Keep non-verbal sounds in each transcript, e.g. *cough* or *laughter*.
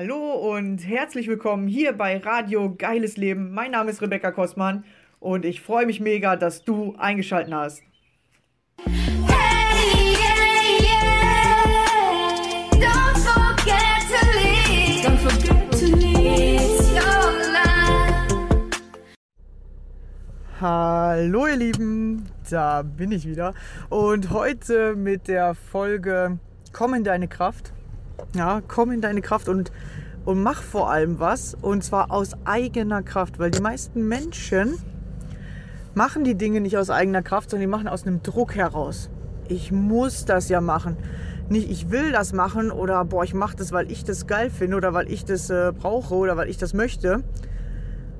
Hallo und herzlich willkommen hier bei Radio Geiles Leben. Mein Name ist Rebecca Kostmann und ich freue mich mega, dass du eingeschaltet hast. Hallo ihr Lieben, da bin ich wieder und heute mit der Folge Komm in deine Kraft. Ja, komm in deine Kraft und, und mach vor allem was und zwar aus eigener Kraft, weil die meisten Menschen machen die Dinge nicht aus eigener Kraft, sondern die machen aus einem Druck heraus. Ich muss das ja machen. Nicht ich will das machen oder boah, ich mache das, weil ich das geil finde oder weil ich das äh, brauche oder weil ich das möchte,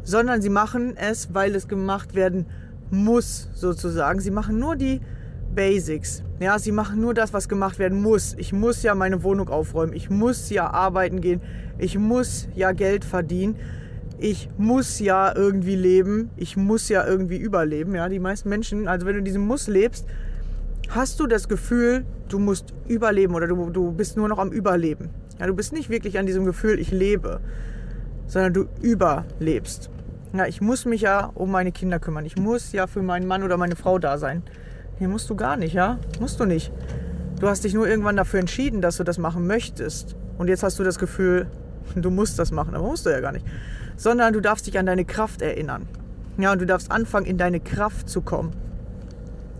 sondern sie machen es, weil es gemacht werden muss, sozusagen. Sie machen nur die Basics. Ja, sie machen nur das, was gemacht werden muss. Ich muss ja meine Wohnung aufräumen. Ich muss ja arbeiten gehen. Ich muss ja Geld verdienen. Ich muss ja irgendwie leben. Ich muss ja irgendwie überleben. Ja, die meisten Menschen, also wenn du in diesem Muss lebst, hast du das Gefühl, du musst überleben oder du, du bist nur noch am Überleben. Ja, du bist nicht wirklich an diesem Gefühl, ich lebe, sondern du überlebst. Ja, ich muss mich ja um meine Kinder kümmern. Ich muss ja für meinen Mann oder meine Frau da sein. Nee, musst du gar nicht, ja? Musst du nicht. Du hast dich nur irgendwann dafür entschieden, dass du das machen möchtest. Und jetzt hast du das Gefühl, *laughs* du musst das machen, aber musst du ja gar nicht. Sondern du darfst dich an deine Kraft erinnern. Ja, und du darfst anfangen, in deine Kraft zu kommen.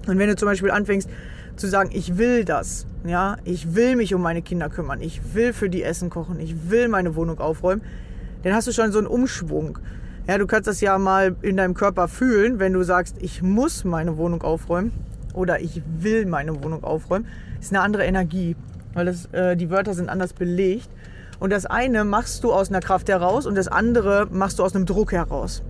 Und wenn du zum Beispiel anfängst zu sagen, ich will das, ja, ich will mich um meine Kinder kümmern, ich will für die Essen kochen, ich will meine Wohnung aufräumen, dann hast du schon so einen Umschwung. Ja, du kannst das ja mal in deinem Körper fühlen, wenn du sagst, ich muss meine Wohnung aufräumen oder ich will meine Wohnung aufräumen, ist eine andere Energie, weil das, äh, die Wörter sind anders belegt. Und das eine machst du aus einer Kraft heraus und das andere machst du aus einem Druck heraus.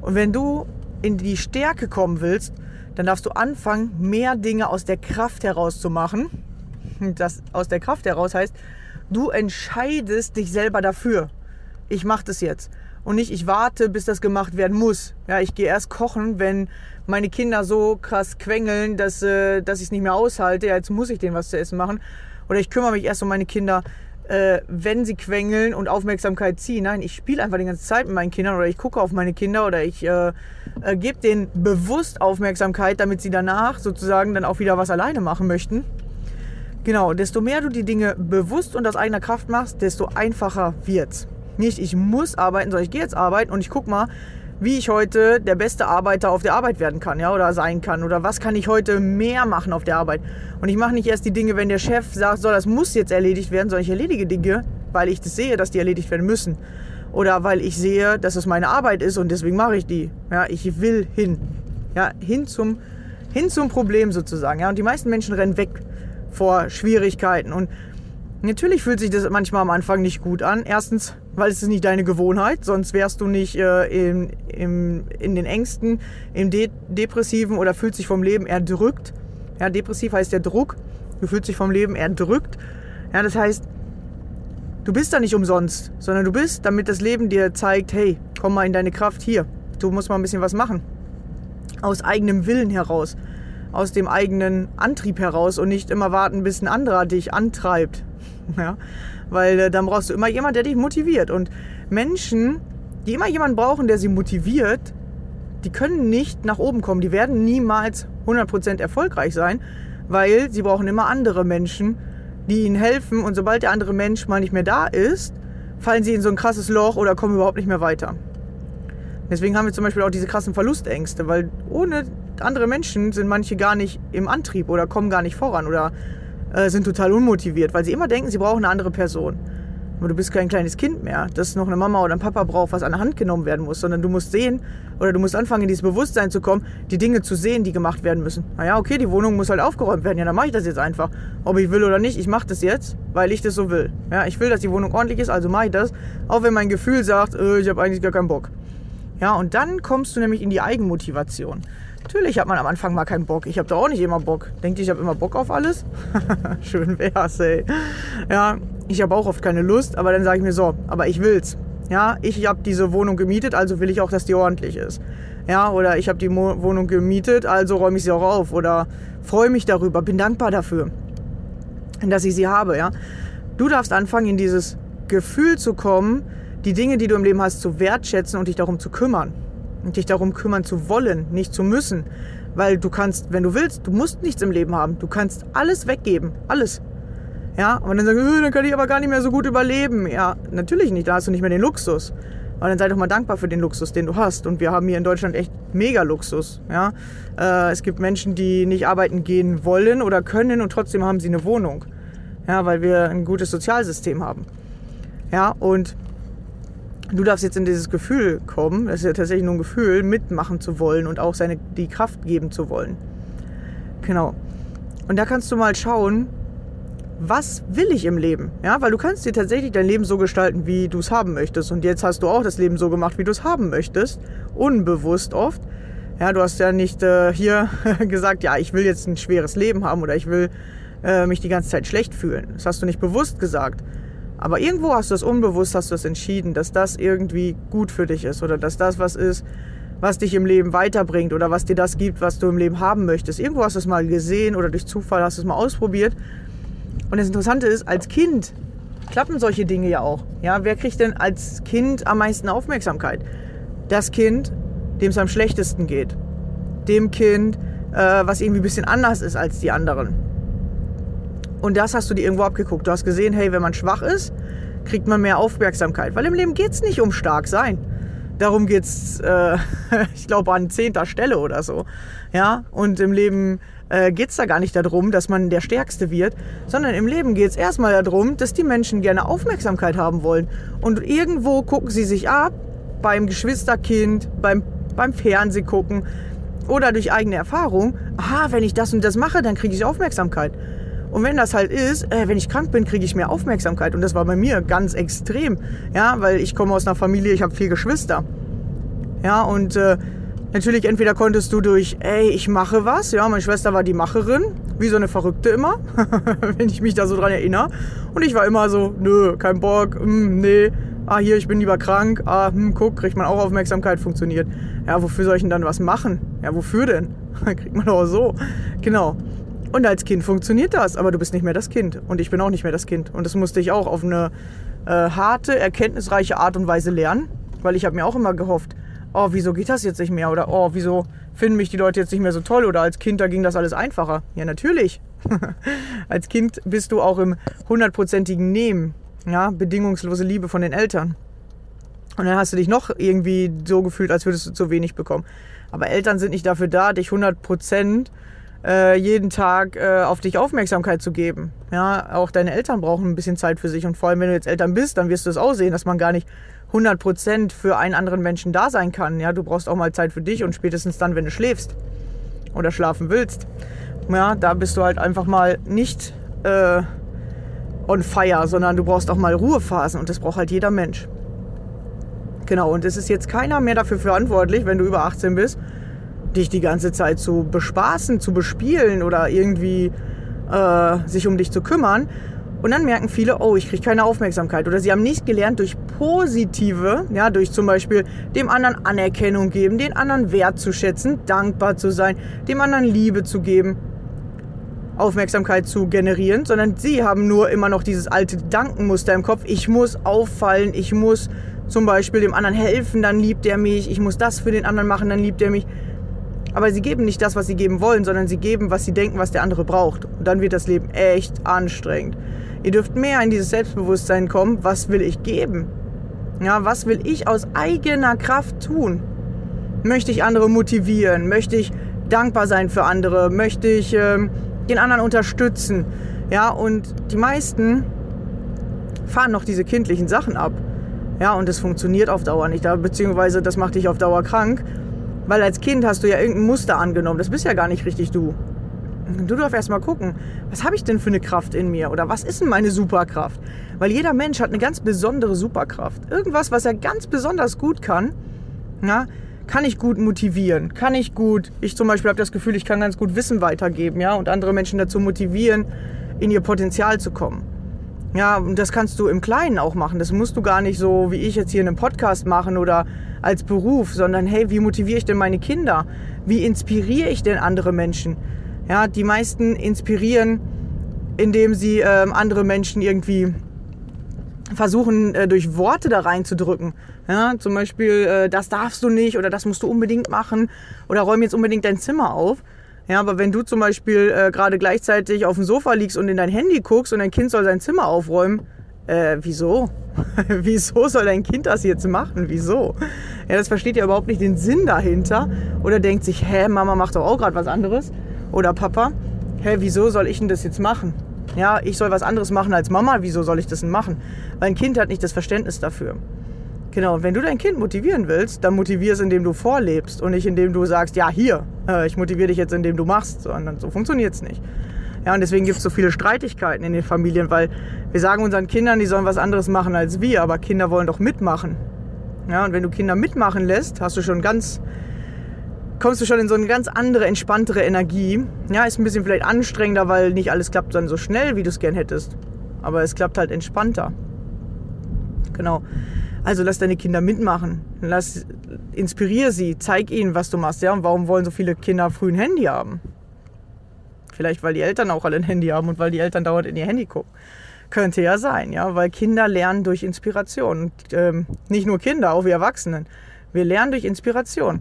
Und wenn du in die Stärke kommen willst, dann darfst du anfangen, mehr Dinge aus der Kraft heraus zu machen. Und Das aus der Kraft heraus heißt, du entscheidest dich selber dafür. Ich mache das jetzt. Und nicht, ich warte, bis das gemacht werden muss. Ja, ich gehe erst kochen, wenn meine Kinder so krass quengeln, dass, äh, dass ich es nicht mehr aushalte. Ja, jetzt muss ich denen was zu essen machen. Oder ich kümmere mich erst um meine Kinder, äh, wenn sie quengeln und Aufmerksamkeit ziehen. Nein, ich spiele einfach die ganze Zeit mit meinen Kindern oder ich gucke auf meine Kinder oder ich äh, äh, gebe denen bewusst Aufmerksamkeit, damit sie danach sozusagen dann auch wieder was alleine machen möchten. Genau, desto mehr du die Dinge bewusst und aus eigener Kraft machst, desto einfacher wird's. Nicht, ich muss arbeiten, sondern ich gehe jetzt arbeiten und ich guck mal, wie ich heute der beste Arbeiter auf der Arbeit werden kann, ja, oder sein kann. Oder was kann ich heute mehr machen auf der Arbeit. Und ich mache nicht erst die Dinge, wenn der Chef sagt, so, das muss jetzt erledigt werden, sondern ich erledige Dinge, weil ich das sehe, dass die erledigt werden müssen. Oder weil ich sehe, dass es meine Arbeit ist und deswegen mache ich die. Ja, ich will hin. Ja, hin zum, hin zum Problem sozusagen. Ja, und die meisten Menschen rennen weg vor Schwierigkeiten. Und natürlich fühlt sich das manchmal am Anfang nicht gut an. Erstens, weil es ist nicht deine Gewohnheit, sonst wärst du nicht äh, im, im, in den Ängsten, im De Depressiven oder fühlst dich vom Leben erdrückt. Ja, depressiv heißt der Druck. Du fühlst dich vom Leben erdrückt. Ja, das heißt, du bist da nicht umsonst, sondern du bist, damit das Leben dir zeigt, hey, komm mal in deine Kraft hier. Du musst mal ein bisschen was machen. Aus eigenem Willen heraus. Aus dem eigenen Antrieb heraus und nicht immer warten, bis ein anderer dich antreibt. *laughs* Ja? Weil äh, dann brauchst du immer jemanden, der dich motiviert. Und Menschen, die immer jemanden brauchen, der sie motiviert, die können nicht nach oben kommen. Die werden niemals 100% erfolgreich sein, weil sie brauchen immer andere Menschen, die ihnen helfen. Und sobald der andere Mensch mal nicht mehr da ist, fallen sie in so ein krasses Loch oder kommen überhaupt nicht mehr weiter. Deswegen haben wir zum Beispiel auch diese krassen Verlustängste, weil ohne andere Menschen sind manche gar nicht im Antrieb oder kommen gar nicht voran oder äh, sind total unmotiviert, weil sie immer denken, sie brauchen eine andere Person. Aber du bist kein kleines Kind mehr, das noch eine Mama oder ein Papa braucht, was an der Hand genommen werden muss, sondern du musst sehen oder du musst anfangen, in dieses Bewusstsein zu kommen, die Dinge zu sehen, die gemacht werden müssen. Naja, okay, die Wohnung muss halt aufgeräumt werden. Ja, dann mache ich das jetzt einfach. Ob ich will oder nicht, ich mache das jetzt, weil ich das so will. Ja, ich will, dass die Wohnung ordentlich ist, also mache ich das. Auch wenn mein Gefühl sagt, äh, ich habe eigentlich gar keinen Bock. Ja, und dann kommst du nämlich in die Eigenmotivation. Natürlich hat man am Anfang mal keinen Bock. Ich habe da auch nicht immer Bock. Denkt ihr, ich habe immer Bock auf alles? *laughs* Schön wär's, ey. Ja, ich habe auch oft keine Lust, aber dann sage ich mir so, aber ich will's. Ja, ich habe diese Wohnung gemietet, also will ich auch, dass die ordentlich ist. Ja, oder ich habe die Mo Wohnung gemietet, also räume ich sie auch auf. Oder freue mich darüber, bin dankbar dafür, dass ich sie habe. Ja, du darfst anfangen, in dieses Gefühl zu kommen, die Dinge, die du im Leben hast, zu wertschätzen und dich darum zu kümmern. Und dich darum kümmern zu wollen, nicht zu müssen. Weil du kannst, wenn du willst, du musst nichts im Leben haben. Du kannst alles weggeben. Alles. Ja, und dann sagen, äh, dann kann ich aber gar nicht mehr so gut überleben. Ja, natürlich nicht. Da hast du nicht mehr den Luxus. Aber dann sei doch mal dankbar für den Luxus, den du hast. Und wir haben hier in Deutschland echt mega Luxus. Ja? Äh, es gibt Menschen, die nicht arbeiten gehen wollen oder können und trotzdem haben sie eine Wohnung. Ja, weil wir ein gutes Sozialsystem haben. Ja, und du darfst jetzt in dieses Gefühl kommen, das ist ja tatsächlich nur ein Gefühl, mitmachen zu wollen und auch seine, die Kraft geben zu wollen. Genau. Und da kannst du mal schauen, was will ich im Leben? Ja, weil du kannst dir tatsächlich dein Leben so gestalten, wie du es haben möchtest. Und jetzt hast du auch das Leben so gemacht, wie du es haben möchtest. Unbewusst oft. Ja, du hast ja nicht äh, hier *laughs* gesagt, ja, ich will jetzt ein schweres Leben haben oder ich will äh, mich die ganze Zeit schlecht fühlen. Das hast du nicht bewusst gesagt. Aber irgendwo hast du es unbewusst, hast du es entschieden, dass das irgendwie gut für dich ist oder dass das was ist, was dich im Leben weiterbringt oder was dir das gibt, was du im Leben haben möchtest. Irgendwo hast du es mal gesehen oder durch Zufall hast du es mal ausprobiert. Und das Interessante ist, als Kind klappen solche Dinge ja auch. Ja, wer kriegt denn als Kind am meisten Aufmerksamkeit? Das Kind, dem es am schlechtesten geht. Dem Kind, äh, was irgendwie ein bisschen anders ist als die anderen. Und das hast du dir irgendwo abgeguckt. Du hast gesehen, hey, wenn man schwach ist, kriegt man mehr Aufmerksamkeit. Weil im Leben geht es nicht um stark sein. Darum geht es, äh, *laughs* ich glaube, an zehnter Stelle oder so. Ja, und im Leben äh, geht es da gar nicht darum, dass man der Stärkste wird, sondern im Leben geht es erstmal darum, dass die Menschen gerne Aufmerksamkeit haben wollen. Und irgendwo gucken sie sich ab, beim Geschwisterkind, beim, beim Fernseh gucken oder durch eigene Erfahrung, aha, wenn ich das und das mache, dann kriege ich Aufmerksamkeit. Und wenn das halt ist, äh, wenn ich krank bin, kriege ich mehr Aufmerksamkeit. Und das war bei mir ganz extrem. Ja, weil ich komme aus einer Familie, ich habe vier Geschwister. Ja, und äh, natürlich entweder konntest du durch, ey, ich mache was. Ja, meine Schwester war die Macherin, wie so eine Verrückte immer, *laughs* wenn ich mich da so dran erinnere. Und ich war immer so, nö, kein Bock, mm, nee. Ah, hier, ich bin lieber krank. Ah, hm, guck, kriegt man auch Aufmerksamkeit, funktioniert. Ja, wofür soll ich denn dann was machen? Ja, wofür denn? *laughs* kriegt man auch so. Genau. Und als Kind funktioniert das, aber du bist nicht mehr das Kind. Und ich bin auch nicht mehr das Kind. Und das musste ich auch auf eine äh, harte, erkenntnisreiche Art und Weise lernen. Weil ich habe mir auch immer gehofft, oh, wieso geht das jetzt nicht mehr? Oder oh, wieso finden mich die Leute jetzt nicht mehr so toll? Oder als Kind, da ging das alles einfacher. Ja, natürlich. *laughs* als Kind bist du auch im hundertprozentigen Nehmen. Ja, bedingungslose Liebe von den Eltern. Und dann hast du dich noch irgendwie so gefühlt, als würdest du zu wenig bekommen. Aber Eltern sind nicht dafür da, dich 100 Prozent jeden Tag äh, auf dich Aufmerksamkeit zu geben. Ja, auch deine Eltern brauchen ein bisschen Zeit für sich und vor allem, wenn du jetzt Eltern bist, dann wirst du es auch sehen, dass man gar nicht 100% für einen anderen Menschen da sein kann. Ja, du brauchst auch mal Zeit für dich und spätestens dann, wenn du schläfst oder schlafen willst. Ja, da bist du halt einfach mal nicht äh, on fire, sondern du brauchst auch mal Ruhephasen und das braucht halt jeder Mensch. Genau, und es ist jetzt keiner mehr dafür verantwortlich, wenn du über 18 bist, dich die ganze Zeit zu bespaßen, zu bespielen oder irgendwie äh, sich um dich zu kümmern. Und dann merken viele, oh, ich kriege keine Aufmerksamkeit. Oder sie haben nicht gelernt, durch positive, ja, durch zum Beispiel dem anderen Anerkennung geben, den anderen Wert zu schätzen, dankbar zu sein, dem anderen Liebe zu geben, Aufmerksamkeit zu generieren, sondern sie haben nur immer noch dieses alte Dankenmuster im Kopf. Ich muss auffallen, ich muss zum Beispiel dem anderen helfen, dann liebt er mich, ich muss das für den anderen machen, dann liebt er mich. Aber sie geben nicht das, was sie geben wollen, sondern sie geben, was sie denken, was der andere braucht. Und dann wird das Leben echt anstrengend. Ihr dürft mehr in dieses Selbstbewusstsein kommen. Was will ich geben? Ja, was will ich aus eigener Kraft tun? Möchte ich andere motivieren? Möchte ich dankbar sein für andere? Möchte ich äh, den anderen unterstützen? Ja, und die meisten fahren noch diese kindlichen Sachen ab. Ja, und das funktioniert auf Dauer nicht, beziehungsweise das macht dich auf Dauer krank, weil als Kind hast du ja irgendein Muster angenommen. Das bist ja gar nicht richtig du. Du darfst erst mal gucken, was habe ich denn für eine Kraft in mir? Oder was ist denn meine Superkraft? Weil jeder Mensch hat eine ganz besondere Superkraft. Irgendwas, was er ganz besonders gut kann, ja, kann ich gut motivieren, kann ich gut, ich zum Beispiel habe das Gefühl, ich kann ganz gut Wissen weitergeben, ja, und andere Menschen dazu motivieren, in ihr Potenzial zu kommen. Ja, das kannst du im Kleinen auch machen. Das musst du gar nicht so wie ich jetzt hier in einem Podcast machen oder als Beruf, sondern hey, wie motiviere ich denn meine Kinder? Wie inspiriere ich denn andere Menschen? Ja, die meisten inspirieren, indem sie ähm, andere Menschen irgendwie versuchen, äh, durch Worte da reinzudrücken. Ja, zum Beispiel, äh, das darfst du nicht oder das musst du unbedingt machen oder räum jetzt unbedingt dein Zimmer auf. Ja, aber wenn du zum Beispiel äh, gerade gleichzeitig auf dem Sofa liegst und in dein Handy guckst und dein Kind soll sein Zimmer aufräumen, äh, wieso? *laughs* wieso soll dein Kind das jetzt machen? Wieso? Ja, das versteht ja überhaupt nicht den Sinn dahinter oder denkt sich, hä, Mama macht doch auch gerade was anderes oder Papa, hä, wieso soll ich denn das jetzt machen? Ja, ich soll was anderes machen als Mama, wieso soll ich das denn machen? Weil ein Kind hat nicht das Verständnis dafür. Genau, und wenn du dein Kind motivieren willst, dann motivier es, indem du vorlebst und nicht indem du sagst, ja, hier, äh, ich motiviere dich jetzt, indem du machst, sondern so funktioniert es nicht. Ja, und deswegen gibt es so viele Streitigkeiten in den Familien, weil wir sagen unseren Kindern, die sollen was anderes machen als wir, aber Kinder wollen doch mitmachen. Ja, und wenn du Kinder mitmachen lässt, hast du schon ganz, kommst du schon in so eine ganz andere, entspanntere Energie. Ja, ist ein bisschen vielleicht anstrengender, weil nicht alles klappt dann so schnell, wie du es gern hättest. Aber es klappt halt entspannter. Genau. Also lass deine Kinder mitmachen. Lass, inspiriere sie, zeig ihnen, was du machst. Ja, und warum wollen so viele Kinder früh ein Handy haben? Vielleicht, weil die Eltern auch alle ein Handy haben und weil die Eltern dauernd in ihr Handy gucken. Könnte ja sein, ja, weil Kinder lernen durch Inspiration. Und, ähm, nicht nur Kinder, auch wir Erwachsenen. Wir lernen durch Inspiration.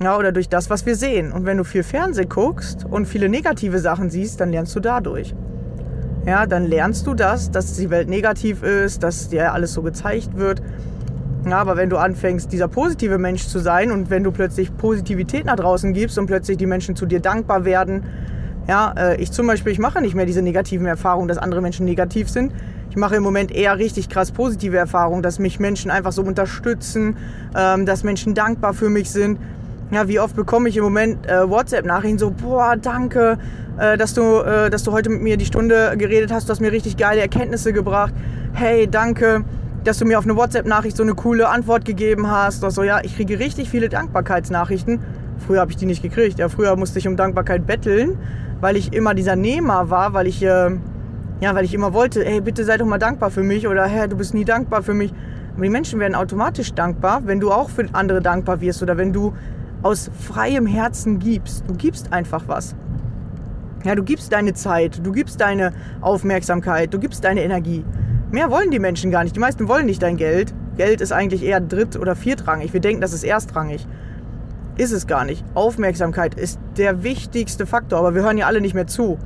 Ja, oder durch das, was wir sehen. Und wenn du viel Fernsehen guckst und viele negative Sachen siehst, dann lernst du dadurch. Ja, dann lernst du das, dass die Welt negativ ist, dass dir alles so gezeigt wird. Ja, aber wenn du anfängst, dieser positive Mensch zu sein und wenn du plötzlich Positivität nach draußen gibst und plötzlich die Menschen zu dir dankbar werden, ja, äh, ich zum Beispiel, ich mache nicht mehr diese negativen Erfahrungen, dass andere Menschen negativ sind. Ich mache im Moment eher richtig krass positive Erfahrungen, dass mich Menschen einfach so unterstützen, ähm, dass Menschen dankbar für mich sind. Ja, wie oft bekomme ich im Moment äh, WhatsApp-Nachrichten so, boah, danke, äh, dass, du, äh, dass du heute mit mir die Stunde geredet hast, du hast mir richtig geile Erkenntnisse gebracht. Hey, danke, dass du mir auf eine WhatsApp-Nachricht so eine coole Antwort gegeben hast. Oder so, ja, ich kriege richtig viele Dankbarkeitsnachrichten. Früher habe ich die nicht gekriegt. Ja, früher musste ich um Dankbarkeit betteln, weil ich immer dieser Nehmer war, weil ich, äh, ja, weil ich immer wollte, hey, bitte sei doch mal dankbar für mich oder hey, du bist nie dankbar für mich. Aber die Menschen werden automatisch dankbar, wenn du auch für andere dankbar wirst oder wenn du aus freiem Herzen gibst. Du gibst einfach was. Ja, du gibst deine Zeit, du gibst deine Aufmerksamkeit, du gibst deine Energie. Mehr wollen die Menschen gar nicht. Die meisten wollen nicht dein Geld. Geld ist eigentlich eher dritt- oder viertrangig. Wir denken, das ist erstrangig. Ist es gar nicht. Aufmerksamkeit ist der wichtigste Faktor, aber wir hören ja alle nicht mehr zu.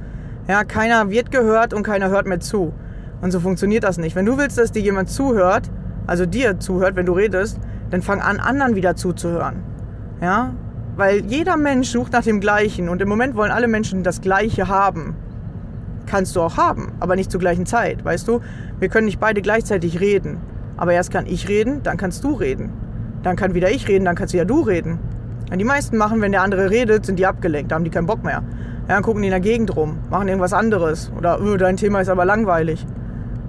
Ja, keiner wird gehört und keiner hört mehr zu. Und so funktioniert das nicht. Wenn du willst, dass dir jemand zuhört, also dir zuhört, wenn du redest, dann fang an, anderen wieder zuzuhören. Ja, weil jeder Mensch sucht nach dem Gleichen und im Moment wollen alle Menschen das Gleiche haben. Kannst du auch haben, aber nicht zur gleichen Zeit, weißt du? Wir können nicht beide gleichzeitig reden. Aber erst kann ich reden, dann kannst du reden. Dann kann wieder ich reden, dann kannst wieder du reden. Und die meisten machen, wenn der andere redet, sind die abgelenkt, da haben die keinen Bock mehr. Ja, dann gucken die in der Gegend rum, machen irgendwas anderes. Oder, öh, dein Thema ist aber langweilig.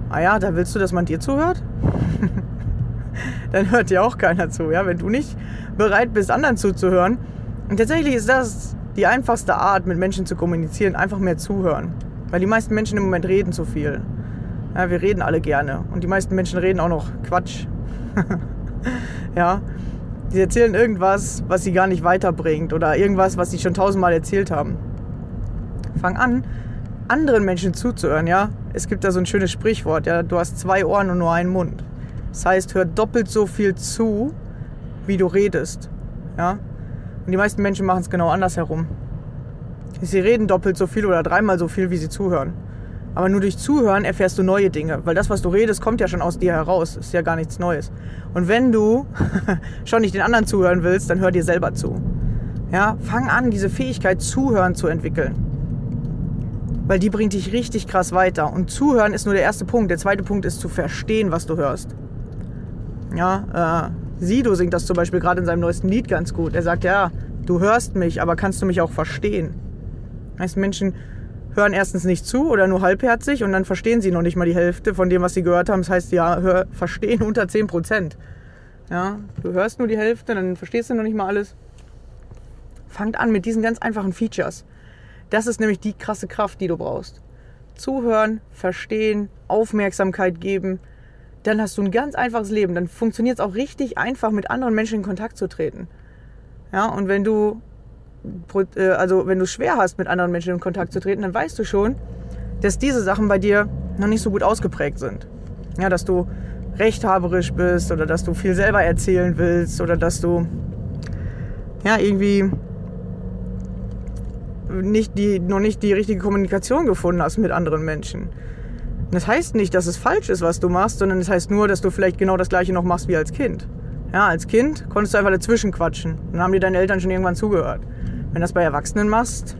Ah ja, da willst du, dass man dir zuhört? *laughs* dann hört dir auch keiner zu, ja? Wenn du nicht bereit bist, anderen zuzuhören. Und tatsächlich ist das die einfachste Art, mit Menschen zu kommunizieren, einfach mehr zuhören. Weil die meisten Menschen im Moment reden zu viel. Ja, wir reden alle gerne. Und die meisten Menschen reden auch noch Quatsch. *laughs* ja. Sie erzählen irgendwas, was sie gar nicht weiterbringt oder irgendwas, was sie schon tausendmal erzählt haben. Fang an, anderen Menschen zuzuhören, ja. Es gibt da so ein schönes Sprichwort, ja. Du hast zwei Ohren und nur einen Mund. Das heißt, hör doppelt so viel zu, wie du redest, ja. Und die meisten Menschen machen es genau andersherum. Sie reden doppelt so viel oder dreimal so viel, wie sie zuhören. Aber nur durch Zuhören erfährst du neue Dinge, weil das, was du redest, kommt ja schon aus dir heraus. Ist ja gar nichts Neues. Und wenn du *laughs* schon nicht den anderen zuhören willst, dann hör dir selber zu. Ja, fang an, diese Fähigkeit zuhören zu entwickeln. Weil die bringt dich richtig krass weiter. Und zuhören ist nur der erste Punkt. Der zweite Punkt ist zu verstehen, was du hörst. Ja, äh, Sido singt das zum Beispiel gerade in seinem neuesten Lied ganz gut. Er sagt, ja, du hörst mich, aber kannst du mich auch verstehen? Heißt, Menschen hören erstens nicht zu oder nur halbherzig und dann verstehen sie noch nicht mal die Hälfte von dem, was sie gehört haben. Das heißt, ja, hör, verstehen *laughs* unter 10 Prozent. Ja, du hörst nur die Hälfte, dann verstehst du noch nicht mal alles. Fangt an mit diesen ganz einfachen Features. Das ist nämlich die krasse Kraft, die du brauchst. Zuhören, verstehen, Aufmerksamkeit geben. Dann hast du ein ganz einfaches Leben. Dann funktioniert es auch richtig einfach, mit anderen Menschen in Kontakt zu treten. Ja, und wenn du also wenn du schwer hast, mit anderen Menschen in Kontakt zu treten, dann weißt du schon, dass diese Sachen bei dir noch nicht so gut ausgeprägt sind. Ja, dass du rechthaberisch bist oder dass du viel selber erzählen willst oder dass du ja irgendwie nicht die, noch nicht die richtige Kommunikation gefunden hast mit anderen Menschen. Das heißt nicht, dass es falsch ist, was du machst, sondern es das heißt nur, dass du vielleicht genau das gleiche noch machst wie als Kind. Ja, als Kind konntest du einfach dazwischen quatschen. Dann haben dir deine Eltern schon irgendwann zugehört. Wenn du das bei Erwachsenen machst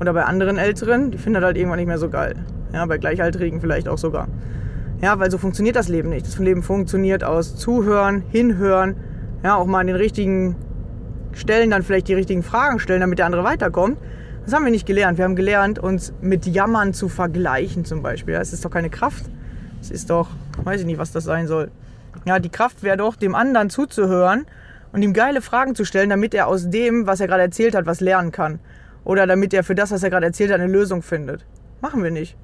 oder bei anderen Älteren, die finden das halt irgendwann nicht mehr so geil. Ja, bei Gleichaltrigen vielleicht auch sogar. Ja, weil so funktioniert das Leben nicht. Das Leben funktioniert aus Zuhören, Hinhören, ja, auch mal an den richtigen Stellen dann vielleicht die richtigen Fragen stellen, damit der andere weiterkommt. Das haben wir nicht gelernt. Wir haben gelernt, uns mit Jammern zu vergleichen zum Beispiel. Das ist doch keine Kraft. Das ist doch, weiß ich nicht, was das sein soll. Ja, die Kraft wäre doch, dem anderen zuzuhören und ihm geile Fragen zu stellen, damit er aus dem, was er gerade erzählt hat, was lernen kann. Oder damit er für das, was er gerade erzählt hat, eine Lösung findet. Machen wir nicht.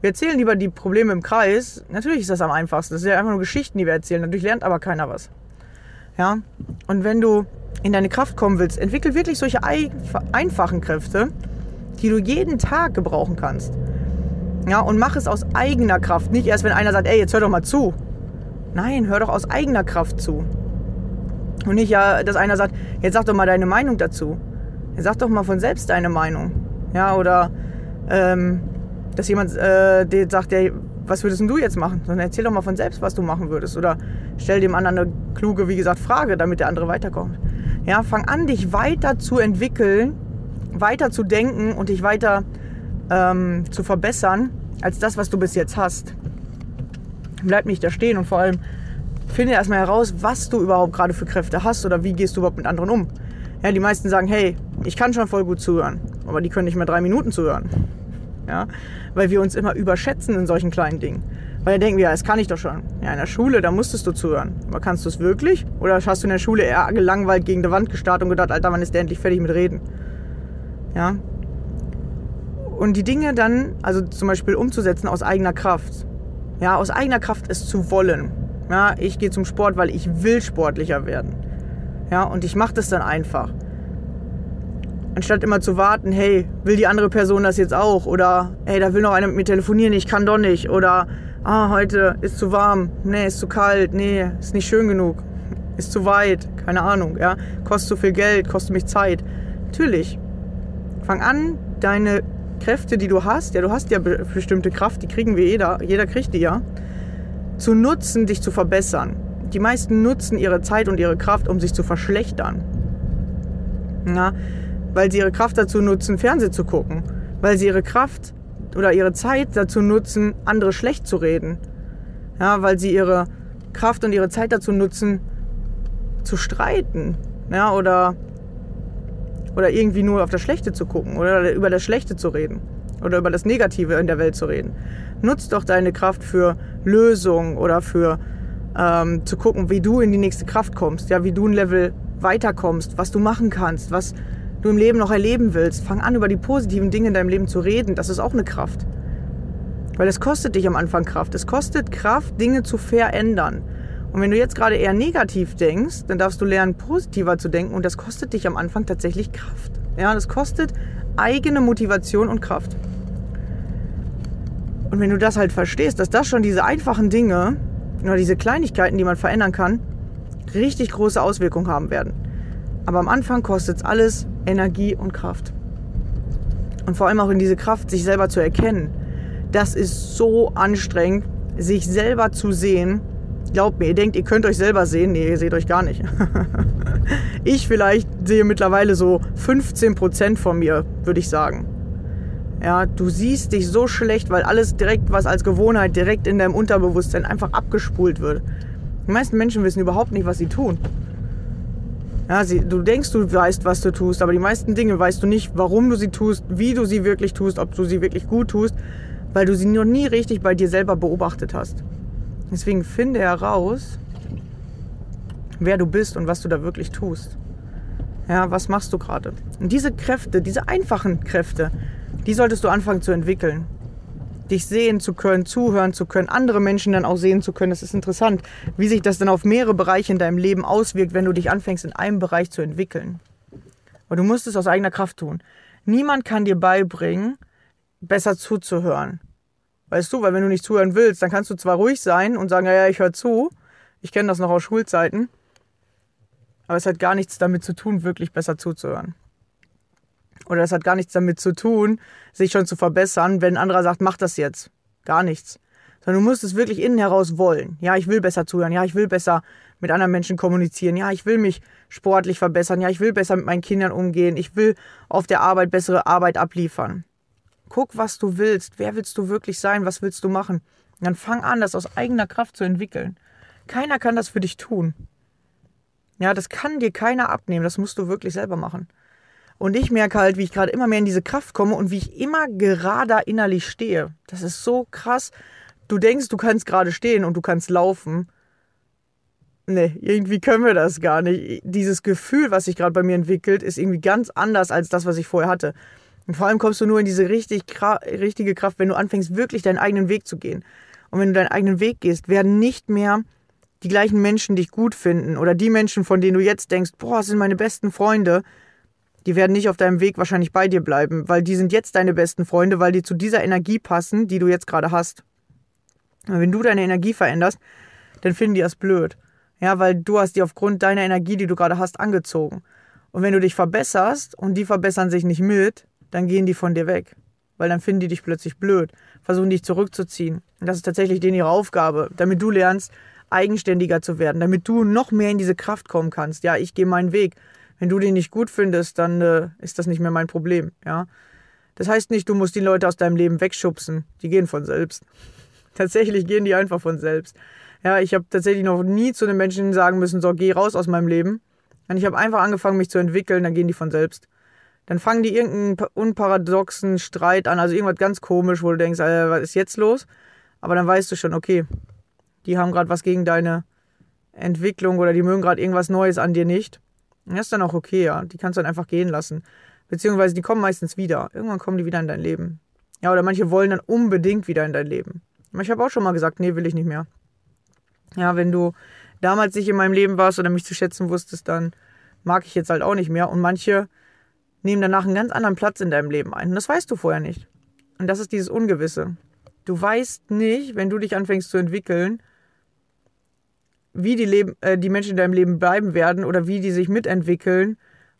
Wir erzählen lieber die Probleme im Kreis. Natürlich ist das am einfachsten. Das sind ja einfach nur Geschichten, die wir erzählen. Dadurch lernt aber keiner was. Ja? Und wenn du in deine Kraft kommen willst, entwickel wirklich solche einfachen Kräfte, die du jeden Tag gebrauchen kannst. Ja, und mach es aus eigener Kraft. Nicht erst, wenn einer sagt, ey, jetzt hör doch mal zu. Nein, hör doch aus eigener Kraft zu. Und nicht ja, dass einer sagt, jetzt sag doch mal deine Meinung dazu. Jetzt sag doch mal von selbst deine Meinung. Ja, oder ähm, dass jemand äh, sagt, ja, was würdest du jetzt machen? Sondern erzähl doch mal von selbst, was du machen würdest. Oder stell dem anderen eine kluge, wie gesagt, Frage, damit der andere weiterkommt. Ja, fang an, dich weiter zu entwickeln, weiter zu denken und dich weiter ähm, zu verbessern, als das, was du bis jetzt hast. Bleib nicht da stehen und vor allem finde erstmal heraus, was du überhaupt gerade für Kräfte hast oder wie gehst du überhaupt mit anderen um. Ja, die meisten sagen, hey, ich kann schon voll gut zuhören, aber die können nicht mehr drei Minuten zuhören. Ja, weil wir uns immer überschätzen in solchen kleinen Dingen. Weil dann denken wir, ja, das kann ich doch schon. Ja, in der Schule, da musstest du zuhören. Aber kannst du es wirklich? Oder hast du in der Schule eher gelangweilt gegen die Wand gestarrt und gedacht, Alter, wann ist der endlich fertig mit Reden? Ja. Und die Dinge dann, also zum Beispiel umzusetzen aus eigener Kraft. Ja, aus eigener Kraft es zu wollen. Ja, ich gehe zum Sport, weil ich will sportlicher werden. Ja, und ich mache das dann einfach. Anstatt immer zu warten, hey, will die andere Person das jetzt auch? Oder, hey, da will noch einer mit mir telefonieren, ich kann doch nicht. Oder, ah, heute ist zu warm, nee, ist zu kalt, nee, ist nicht schön genug, ist zu weit, keine Ahnung, ja, kostet zu viel Geld, kostet mich Zeit. Natürlich. Fang an, deine Kräfte, die du hast, ja, du hast ja bestimmte Kraft, die kriegen wir jeder, jeder kriegt die ja, zu nutzen, dich zu verbessern. Die meisten nutzen ihre Zeit und ihre Kraft, um sich zu verschlechtern. Ja, weil sie ihre Kraft dazu nutzen, Fernsehen zu gucken. Weil sie ihre Kraft oder ihre Zeit dazu nutzen, andere schlecht zu reden. Ja, weil sie ihre Kraft und ihre Zeit dazu nutzen, zu streiten. Ja, oder, oder irgendwie nur auf das Schlechte zu gucken oder über das Schlechte zu reden oder über das Negative in der Welt zu reden. Nutz doch deine Kraft für Lösungen oder für ähm, zu gucken, wie du in die nächste Kraft kommst, ja, wie du ein Level weiterkommst, was du machen kannst, was du im Leben noch erleben willst. Fang an, über die positiven Dinge in deinem Leben zu reden. Das ist auch eine Kraft. Weil es kostet dich am Anfang Kraft. Es kostet Kraft, Dinge zu verändern. Und wenn du jetzt gerade eher negativ denkst, dann darfst du lernen, positiver zu denken. Und das kostet dich am Anfang tatsächlich Kraft. Ja, das kostet eigene Motivation und Kraft. Und wenn du das halt verstehst, dass das schon diese einfachen Dinge oder diese Kleinigkeiten, die man verändern kann, richtig große Auswirkungen haben werden. Aber am Anfang kostet es alles Energie und Kraft. Und vor allem auch in diese Kraft, sich selber zu erkennen. Das ist so anstrengend, sich selber zu sehen. Glaubt mir, ihr denkt, ihr könnt euch selber sehen. Nee, ihr seht euch gar nicht. *laughs* ich vielleicht sehe mittlerweile so 15% von mir, würde ich sagen. Ja, du siehst dich so schlecht, weil alles direkt, was als Gewohnheit direkt in deinem Unterbewusstsein einfach abgespult wird. Die meisten Menschen wissen überhaupt nicht, was sie tun. Ja, sie, du denkst, du weißt, was du tust, aber die meisten Dinge weißt du nicht, warum du sie tust, wie du sie wirklich tust, ob du sie wirklich gut tust, weil du sie noch nie richtig bei dir selber beobachtet hast. Deswegen finde heraus, wer du bist und was du da wirklich tust. Ja, was machst du gerade? Und diese Kräfte, diese einfachen Kräfte, die solltest du anfangen zu entwickeln dich sehen zu können, zuhören zu können, andere Menschen dann auch sehen zu können. Das ist interessant, wie sich das dann auf mehrere Bereiche in deinem Leben auswirkt, wenn du dich anfängst, in einem Bereich zu entwickeln. Aber du musst es aus eigener Kraft tun. Niemand kann dir beibringen, besser zuzuhören. Weißt du, weil wenn du nicht zuhören willst, dann kannst du zwar ruhig sein und sagen, ja, ja, ich höre zu. Ich kenne das noch aus Schulzeiten. Aber es hat gar nichts damit zu tun, wirklich besser zuzuhören. Oder es hat gar nichts damit zu tun, sich schon zu verbessern, wenn ein anderer sagt, mach das jetzt. Gar nichts. Sondern du musst es wirklich innen heraus wollen. Ja, ich will besser zuhören. Ja, ich will besser mit anderen Menschen kommunizieren. Ja, ich will mich sportlich verbessern. Ja, ich will besser mit meinen Kindern umgehen. Ich will auf der Arbeit bessere Arbeit abliefern. Guck, was du willst. Wer willst du wirklich sein? Was willst du machen? Und dann fang an, das aus eigener Kraft zu entwickeln. Keiner kann das für dich tun. Ja, das kann dir keiner abnehmen. Das musst du wirklich selber machen. Und ich merke halt, wie ich gerade immer mehr in diese Kraft komme und wie ich immer gerader innerlich stehe. Das ist so krass. Du denkst, du kannst gerade stehen und du kannst laufen. Nee, irgendwie können wir das gar nicht. Dieses Gefühl, was sich gerade bei mir entwickelt, ist irgendwie ganz anders als das, was ich vorher hatte. Und vor allem kommst du nur in diese richtig richtige Kraft, wenn du anfängst, wirklich deinen eigenen Weg zu gehen. Und wenn du deinen eigenen Weg gehst, werden nicht mehr die gleichen Menschen dich gut finden oder die Menschen, von denen du jetzt denkst, boah, das sind meine besten Freunde, die werden nicht auf deinem Weg wahrscheinlich bei dir bleiben, weil die sind jetzt deine besten Freunde, weil die zu dieser Energie passen, die du jetzt gerade hast. Und wenn du deine Energie veränderst, dann finden die das blöd. Ja, weil du hast die aufgrund deiner Energie, die du gerade hast, angezogen. Und wenn du dich verbesserst und die verbessern sich nicht mit, dann gehen die von dir weg. Weil dann finden die dich plötzlich blöd, versuchen dich zurückzuziehen. Und das ist tatsächlich denen ihre Aufgabe, damit du lernst, eigenständiger zu werden, damit du noch mehr in diese Kraft kommen kannst. Ja, ich gehe meinen Weg wenn du den nicht gut findest, dann äh, ist das nicht mehr mein Problem, ja. Das heißt nicht, du musst die Leute aus deinem Leben wegschubsen. Die gehen von selbst. *laughs* Tatsächlich gehen die einfach von selbst. Ja, ich habe tatsächlich noch nie zu den Menschen sagen müssen, so, geh raus aus meinem Leben. Und ich habe einfach angefangen, mich zu entwickeln, dann gehen die von selbst. Dann fangen die irgendeinen unparadoxen Streit an, also irgendwas ganz komisch, wo du denkst, Alter, was ist jetzt los? Aber dann weißt du schon, okay, die haben gerade was gegen deine Entwicklung oder die mögen gerade irgendwas Neues an dir nicht. Das ist dann auch okay, ja. Die kannst du dann einfach gehen lassen. Beziehungsweise die kommen meistens wieder. Irgendwann kommen die wieder in dein Leben. Ja, oder manche wollen dann unbedingt wieder in dein Leben. Ich habe auch schon mal gesagt, nee, will ich nicht mehr. Ja, wenn du damals nicht in meinem Leben warst oder mich zu schätzen wusstest, dann mag ich jetzt halt auch nicht mehr. Und manche nehmen danach einen ganz anderen Platz in deinem Leben ein. Und das weißt du vorher nicht. Und das ist dieses Ungewisse. Du weißt nicht, wenn du dich anfängst zu entwickeln, wie die, Leben, äh, die Menschen in deinem Leben bleiben werden oder wie die sich mitentwickeln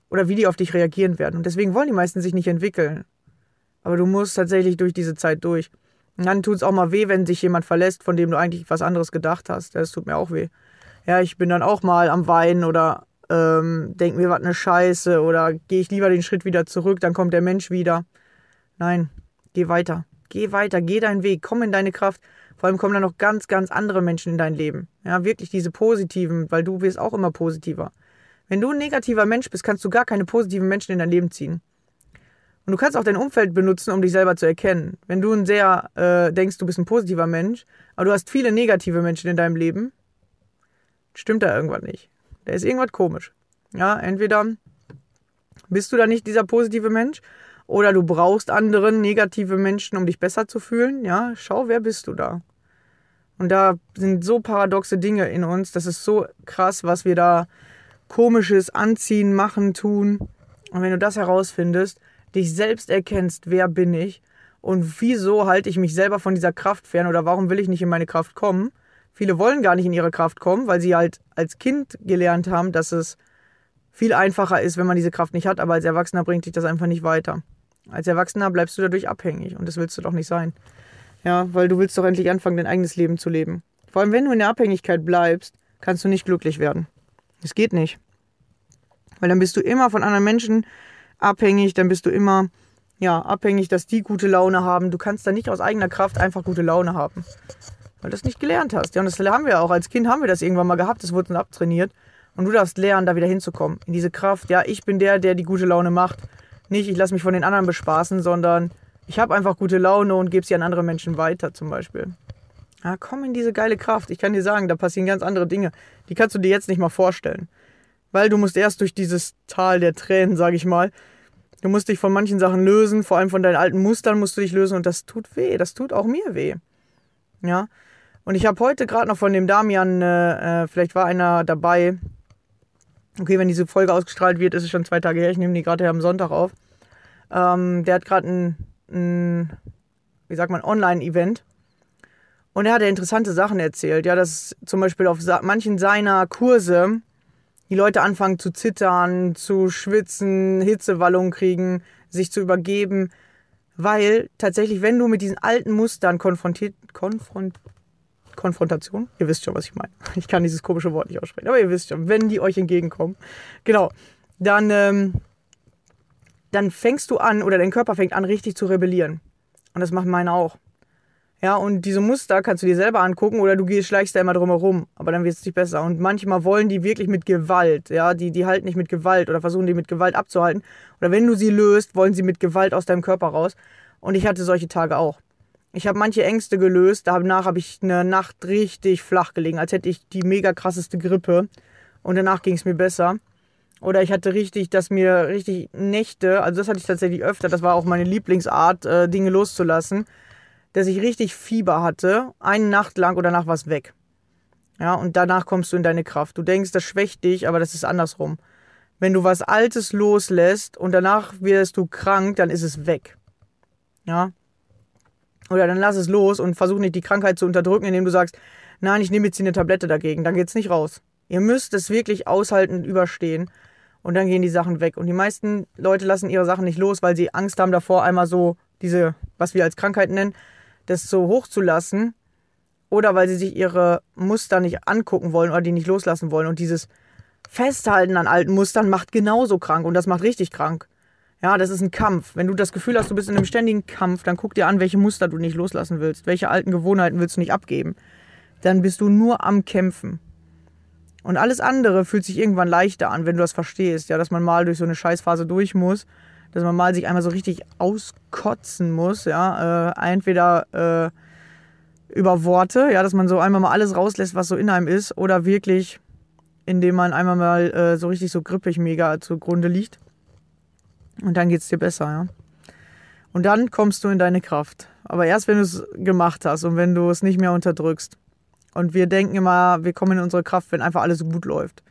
oder wie die auf dich reagieren werden. Und deswegen wollen die meisten sich nicht entwickeln. Aber du musst tatsächlich durch diese Zeit durch. Und dann tut es auch mal weh, wenn sich jemand verlässt, von dem du eigentlich was anderes gedacht hast. Das tut mir auch weh. Ja, ich bin dann auch mal am Weinen oder ähm, denk mir, was eine Scheiße oder gehe ich lieber den Schritt wieder zurück, dann kommt der Mensch wieder. Nein, geh weiter. Geh weiter, geh deinen Weg, komm in deine Kraft. Vor allem kommen da noch ganz, ganz andere Menschen in dein Leben. Ja, wirklich diese positiven, weil du wirst auch immer positiver. Wenn du ein negativer Mensch bist, kannst du gar keine positiven Menschen in dein Leben ziehen. Und du kannst auch dein Umfeld benutzen, um dich selber zu erkennen. Wenn du ein sehr äh, denkst, du bist ein positiver Mensch, aber du hast viele negative Menschen in deinem Leben, stimmt da irgendwas nicht. Da ist irgendwas komisch. Ja, entweder bist du da nicht dieser positive Mensch oder du brauchst anderen negative Menschen, um dich besser zu fühlen. Ja, schau, wer bist du da? Und da sind so paradoxe Dinge in uns. Das ist so krass, was wir da komisches anziehen, machen, tun. Und wenn du das herausfindest, dich selbst erkennst, wer bin ich und wieso halte ich mich selber von dieser Kraft fern oder warum will ich nicht in meine Kraft kommen? Viele wollen gar nicht in ihre Kraft kommen, weil sie halt als Kind gelernt haben, dass es viel einfacher ist, wenn man diese Kraft nicht hat, aber als Erwachsener bringt dich das einfach nicht weiter. Als Erwachsener bleibst du dadurch abhängig und das willst du doch nicht sein. Ja, weil du willst doch endlich anfangen, dein eigenes Leben zu leben. Vor allem, wenn du in der Abhängigkeit bleibst, kannst du nicht glücklich werden. Es geht nicht. Weil dann bist du immer von anderen Menschen abhängig, dann bist du immer ja, abhängig, dass die gute Laune haben. Du kannst da nicht aus eigener Kraft einfach gute Laune haben. Weil du das nicht gelernt hast. Ja, und das haben wir auch. Als Kind haben wir das irgendwann mal gehabt, das wurde uns abtrainiert. Und du darfst lernen, da wieder hinzukommen. In diese Kraft. Ja, ich bin der, der die gute Laune macht nicht, ich lasse mich von den anderen bespaßen, sondern ich habe einfach gute Laune und gebe sie an andere Menschen weiter zum Beispiel. Ja, komm in diese geile Kraft. Ich kann dir sagen, da passieren ganz andere Dinge. Die kannst du dir jetzt nicht mal vorstellen. Weil du musst erst durch dieses Tal der Tränen, sage ich mal, du musst dich von manchen Sachen lösen, vor allem von deinen alten Mustern musst du dich lösen und das tut weh. Das tut auch mir weh. Ja. Und ich habe heute gerade noch von dem Damian, äh, äh vielleicht war einer dabei, Okay, wenn diese Folge ausgestrahlt wird, ist es schon zwei Tage her. Ich nehme die gerade am Sonntag auf. Ähm, der hat gerade ein, ein, wie sagt man, Online-Event. Und er hat ja interessante Sachen erzählt, ja, dass zum Beispiel auf manchen seiner Kurse die Leute anfangen zu zittern, zu schwitzen, Hitzewallungen kriegen, sich zu übergeben, weil tatsächlich, wenn du mit diesen alten Mustern konfrontiert, konfront, Konfrontation, ihr wisst schon, was ich meine. *laughs* Ich kann dieses komische Wort nicht aussprechen, aber ihr wisst schon, wenn die euch entgegenkommen, genau, dann, ähm, dann fängst du an oder dein Körper fängt an, richtig zu rebellieren. Und das macht meine auch. Ja, und diese Muster kannst du dir selber angucken oder du gehst, schleichst da immer drum herum, aber dann wird es nicht besser. Und manchmal wollen die wirklich mit Gewalt, ja, die, die halten nicht mit Gewalt oder versuchen die mit Gewalt abzuhalten. Oder wenn du sie löst, wollen sie mit Gewalt aus deinem Körper raus. Und ich hatte solche Tage auch. Ich habe manche Ängste gelöst, danach habe ich eine Nacht richtig flach gelegen, als hätte ich die mega krasseste Grippe. Und danach ging es mir besser. Oder ich hatte richtig, dass mir richtig Nächte, also das hatte ich tatsächlich öfter, das war auch meine Lieblingsart, äh, Dinge loszulassen, dass ich richtig Fieber hatte, eine Nacht lang und danach war es weg. Ja, und danach kommst du in deine Kraft. Du denkst, das schwächt dich, aber das ist andersrum. Wenn du was Altes loslässt und danach wirst du krank, dann ist es weg. Ja. Oder dann lass es los und versuch nicht die Krankheit zu unterdrücken, indem du sagst, nein, ich nehme jetzt hier eine Tablette dagegen, dann geht's nicht raus. Ihr müsst es wirklich aushalten überstehen und dann gehen die Sachen weg. Und die meisten Leute lassen ihre Sachen nicht los, weil sie Angst haben davor, einmal so diese, was wir als Krankheit nennen, das so hochzulassen oder weil sie sich ihre Muster nicht angucken wollen oder die nicht loslassen wollen. Und dieses Festhalten an alten Mustern macht genauso krank und das macht richtig krank. Ja, das ist ein Kampf. Wenn du das Gefühl hast, du bist in einem ständigen Kampf, dann guck dir an, welche Muster du nicht loslassen willst, welche alten Gewohnheiten willst du nicht abgeben. Dann bist du nur am Kämpfen. Und alles andere fühlt sich irgendwann leichter an, wenn du das verstehst, ja, dass man mal durch so eine Scheißphase durch muss, dass man mal sich einmal so richtig auskotzen muss, ja, äh, entweder äh, über Worte, ja, dass man so einmal mal alles rauslässt, was so in einem ist, oder wirklich, indem man einmal mal äh, so richtig so grippig mega zugrunde liegt. Und dann geht's dir besser, ja. Und dann kommst du in deine Kraft. Aber erst, wenn du es gemacht hast und wenn du es nicht mehr unterdrückst. Und wir denken immer, wir kommen in unsere Kraft, wenn einfach alles gut läuft.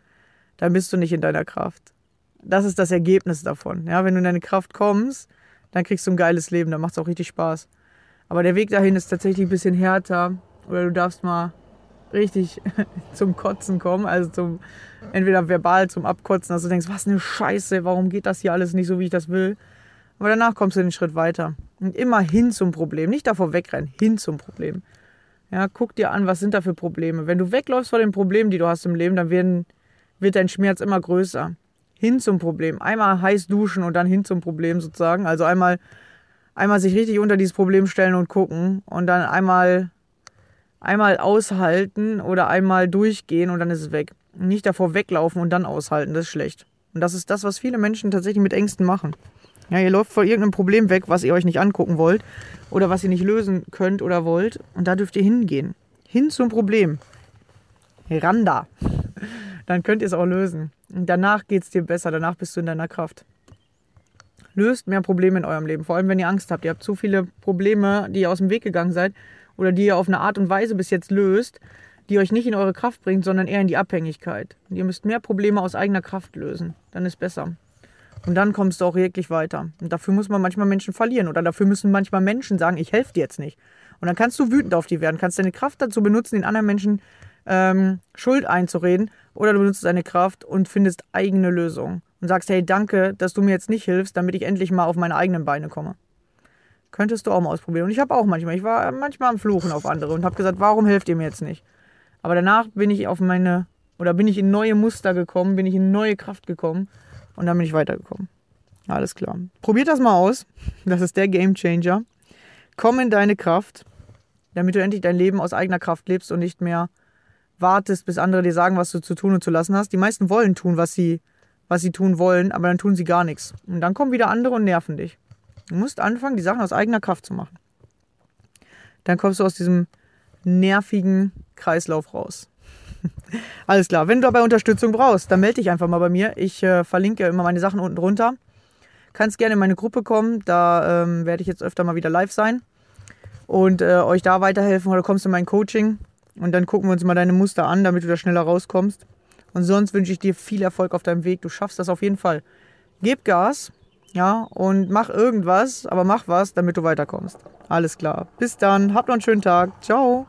Dann bist du nicht in deiner Kraft. Das ist das Ergebnis davon. Ja, wenn du in deine Kraft kommst, dann kriegst du ein geiles Leben, dann macht es auch richtig Spaß. Aber der Weg dahin ist tatsächlich ein bisschen härter. Oder du darfst mal richtig *laughs* zum Kotzen kommen, also zum entweder verbal zum Abkotzen, dass du denkst, was eine Scheiße, warum geht das hier alles nicht so, wie ich das will. Aber danach kommst du den Schritt weiter. Und immer hin zum Problem, nicht davor wegrennen, hin zum Problem. Ja, guck dir an, was sind da für Probleme. Wenn du wegläufst vor den Problemen, die du hast im Leben, dann werden, wird dein Schmerz immer größer. Hin zum Problem. Einmal heiß duschen und dann hin zum Problem sozusagen. Also einmal, einmal sich richtig unter dieses Problem stellen und gucken und dann einmal, einmal aushalten oder einmal durchgehen und dann ist es weg. Nicht davor weglaufen und dann aushalten, das ist schlecht. Und das ist das, was viele Menschen tatsächlich mit Ängsten machen. Ja, ihr läuft vor irgendeinem Problem weg, was ihr euch nicht angucken wollt oder was ihr nicht lösen könnt oder wollt. Und da dürft ihr hingehen. Hin zum Problem. Ran da. *laughs* Dann könnt ihr es auch lösen. Und danach geht es dir besser. Danach bist du in deiner Kraft. Löst mehr Probleme in eurem Leben. Vor allem, wenn ihr Angst habt. Ihr habt zu viele Probleme, die ihr aus dem Weg gegangen seid oder die ihr auf eine Art und Weise bis jetzt löst, die euch nicht in eure Kraft bringt, sondern eher in die Abhängigkeit. Und ihr müsst mehr Probleme aus eigener Kraft lösen. Dann ist besser. Und dann kommst du auch wirklich weiter. Und dafür muss man manchmal Menschen verlieren. Oder dafür müssen manchmal Menschen sagen, ich helfe dir jetzt nicht. Und dann kannst du wütend auf die werden, kannst deine Kraft dazu benutzen, den anderen Menschen ähm, Schuld einzureden. Oder du benutzt deine Kraft und findest eigene Lösungen. Und sagst, hey, danke, dass du mir jetzt nicht hilfst, damit ich endlich mal auf meine eigenen Beine komme. Könntest du auch mal ausprobieren. Und ich habe auch manchmal, ich war manchmal am Fluchen auf andere und habe gesagt, warum helft ihr mir jetzt nicht? Aber danach bin ich auf meine, oder bin ich in neue Muster gekommen, bin ich in neue Kraft gekommen und dann bin ich weitergekommen. Alles klar. Probiert das mal aus. *laughs* Das ist der Game Changer. Komm in deine Kraft, damit du endlich dein Leben aus eigener Kraft lebst und nicht mehr wartest, bis andere dir sagen, was du zu tun und zu lassen hast. Die meisten wollen tun, was sie, was sie tun wollen, aber dann tun sie gar nichts. Und dann kommen wieder andere und nerven dich. Du musst anfangen, die Sachen aus eigener Kraft zu machen. Dann kommst du aus diesem nervigen Kreislauf raus. *laughs* Alles klar. Wenn du dabei Unterstützung brauchst, dann melde dich einfach mal bei mir. Ich äh, verlinke immer meine Sachen unten drunter. Kannst gerne in meine Gruppe kommen. Da ähm, werde ich jetzt öfter mal wieder live sein und äh, euch da weiterhelfen. Oder kommst in mein Coaching und dann gucken wir uns mal deine Muster an, damit du da schneller rauskommst. Und sonst wünsche ich dir viel Erfolg auf deinem Weg. Du schaffst das auf jeden Fall. Gib Gas, ja, und mach irgendwas, aber mach was, damit du weiterkommst. Alles klar. Bis dann. Habt noch einen schönen Tag. Ciao.